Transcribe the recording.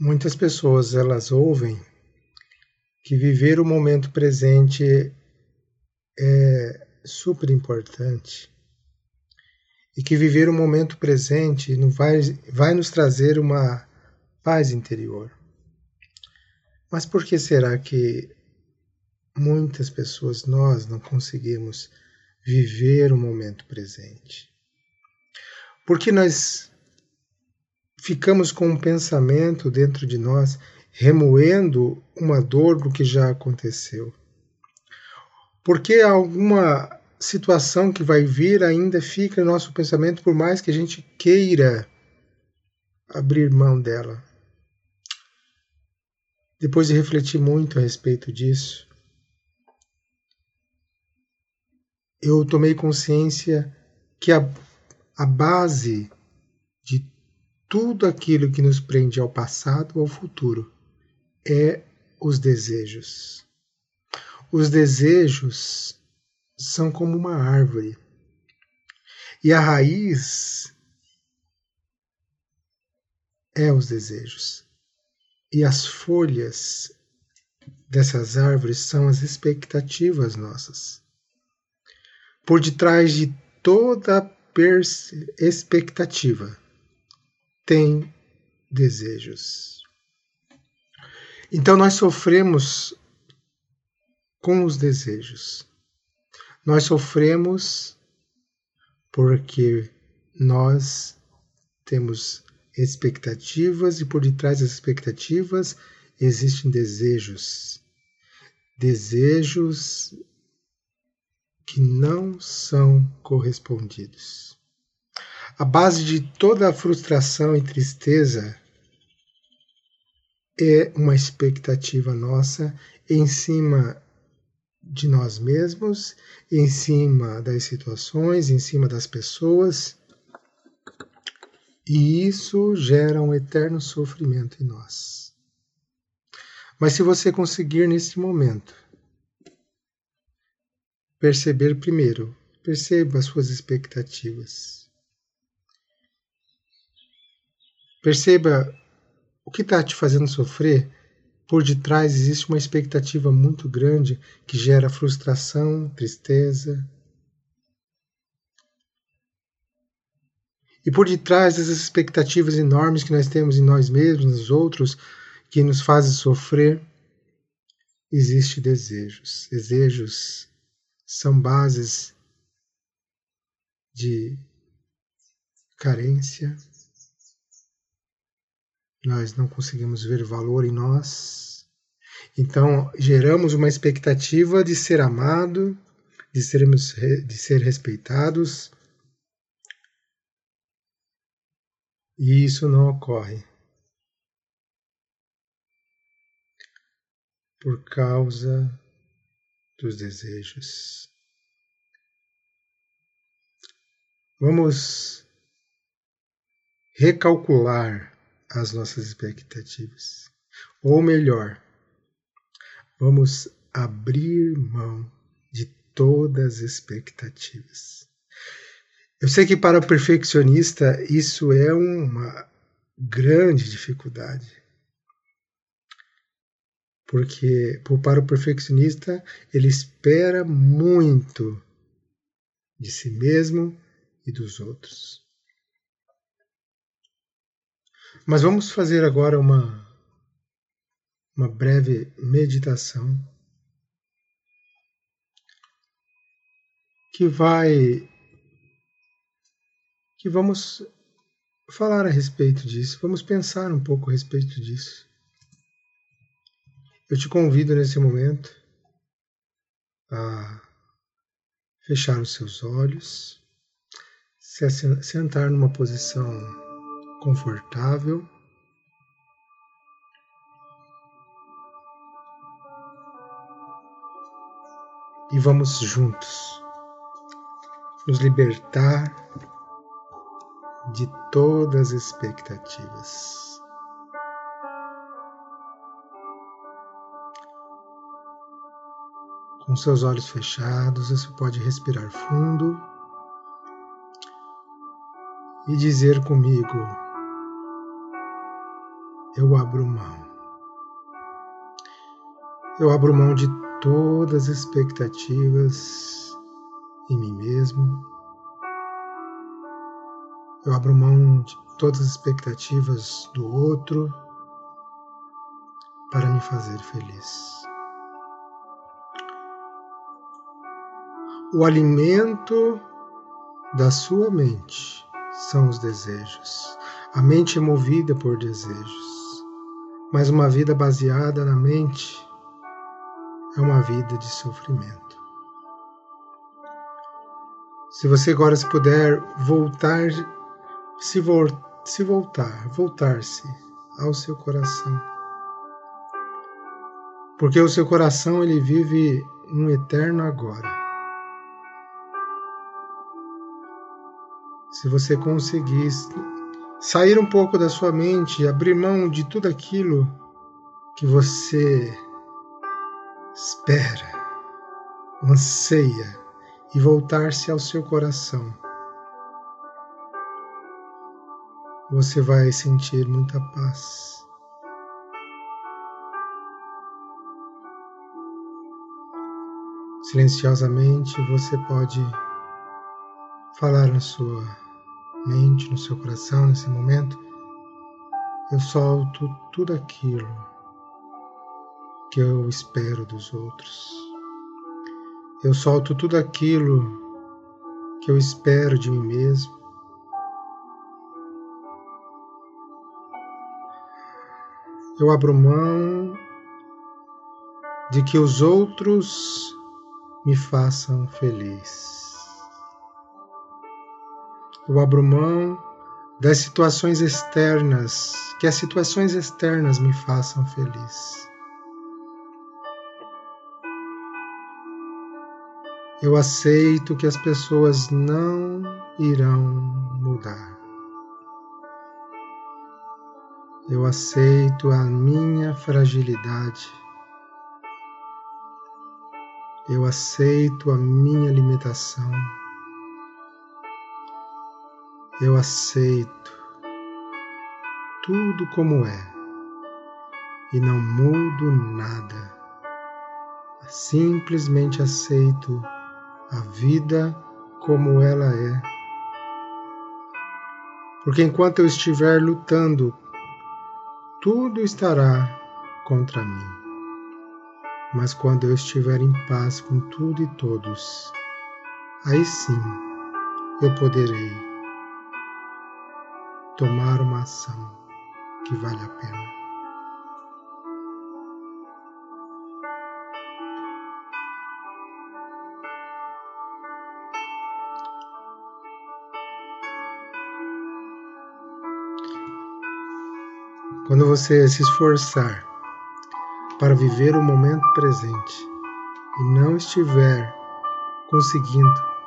Muitas pessoas elas ouvem que viver o momento presente é super importante e que viver o momento presente vai, vai nos trazer uma paz interior. Mas por que será que muitas pessoas, nós, não conseguimos viver o momento presente? Porque nós ficamos com um pensamento dentro de nós remoendo uma dor do que já aconteceu. Porque alguma situação que vai vir ainda fica no nosso pensamento, por mais que a gente queira abrir mão dela. Depois de refletir muito a respeito disso, eu tomei consciência que a, a base de tudo aquilo que nos prende ao passado ou ao futuro é os desejos. Os desejos são como uma árvore. E a raiz é os desejos. E as folhas dessas árvores são as expectativas nossas. Por detrás de toda expectativa tem desejos. Então nós sofremos com os desejos. Nós sofremos porque nós temos expectativas e por detrás das expectativas existem desejos. Desejos que não são correspondidos. A base de toda a frustração e tristeza é uma expectativa nossa em cima de nós mesmos, em cima das situações, em cima das pessoas. E isso gera um eterno sofrimento em nós. Mas se você conseguir nesse momento perceber primeiro, perceba as suas expectativas. Perceba o que está te fazendo sofrer por detrás existe uma expectativa muito grande que gera frustração, tristeza. E por detrás dessas expectativas enormes que nós temos em nós mesmos, nos outros, que nos fazem sofrer, existe desejos. Desejos são bases de carência, nós não conseguimos ver valor em nós. Então, geramos uma expectativa de ser amado, de, sermos, de ser respeitados. E isso não ocorre. Por causa dos desejos. Vamos recalcular as nossas expectativas. Ou melhor, vamos abrir mão de todas as expectativas. Eu sei que para o perfeccionista isso é uma grande dificuldade. Porque para o perfeccionista ele espera muito de si mesmo e dos outros. Mas vamos fazer agora uma, uma breve meditação que vai. que vamos falar a respeito disso, vamos pensar um pouco a respeito disso. Eu te convido nesse momento a fechar os seus olhos, se sentar numa posição confortável. E vamos juntos nos libertar de todas as expectativas. Com seus olhos fechados, você pode respirar fundo e dizer comigo: eu abro mão. Eu abro mão de todas as expectativas em mim mesmo. Eu abro mão de todas as expectativas do outro para me fazer feliz. O alimento da sua mente são os desejos. A mente é movida por desejos, mas uma vida baseada na mente é uma vida de sofrimento. Se você agora se puder voltar, se, vo se voltar, voltar-se ao seu coração. Porque o seu coração ele vive um eterno agora. Se você conseguir sair um pouco da sua mente, abrir mão de tudo aquilo que você espera, anseia e voltar-se ao seu coração, você vai sentir muita paz. Silenciosamente você pode falar na sua mente, no seu coração nesse momento. Eu solto tudo aquilo que eu espero dos outros. Eu solto tudo aquilo que eu espero de mim mesmo. Eu abro mão de que os outros me façam feliz. Eu abro mão das situações externas, que as situações externas me façam feliz. Eu aceito que as pessoas não irão mudar. Eu aceito a minha fragilidade. Eu aceito a minha limitação. Eu aceito tudo como é e não mudo nada. Simplesmente aceito a vida como ela é. Porque enquanto eu estiver lutando, tudo estará contra mim. Mas quando eu estiver em paz com tudo e todos, aí sim eu poderei tomar uma ação que vale a pena. Quando você se esforçar para viver o momento presente e não estiver conseguindo